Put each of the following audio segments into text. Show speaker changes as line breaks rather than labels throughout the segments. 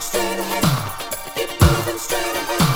straight ahead. Keep moving straight ahead.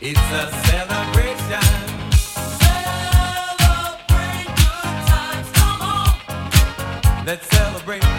It's a celebration. Celebrate good times, come on. Let's celebrate.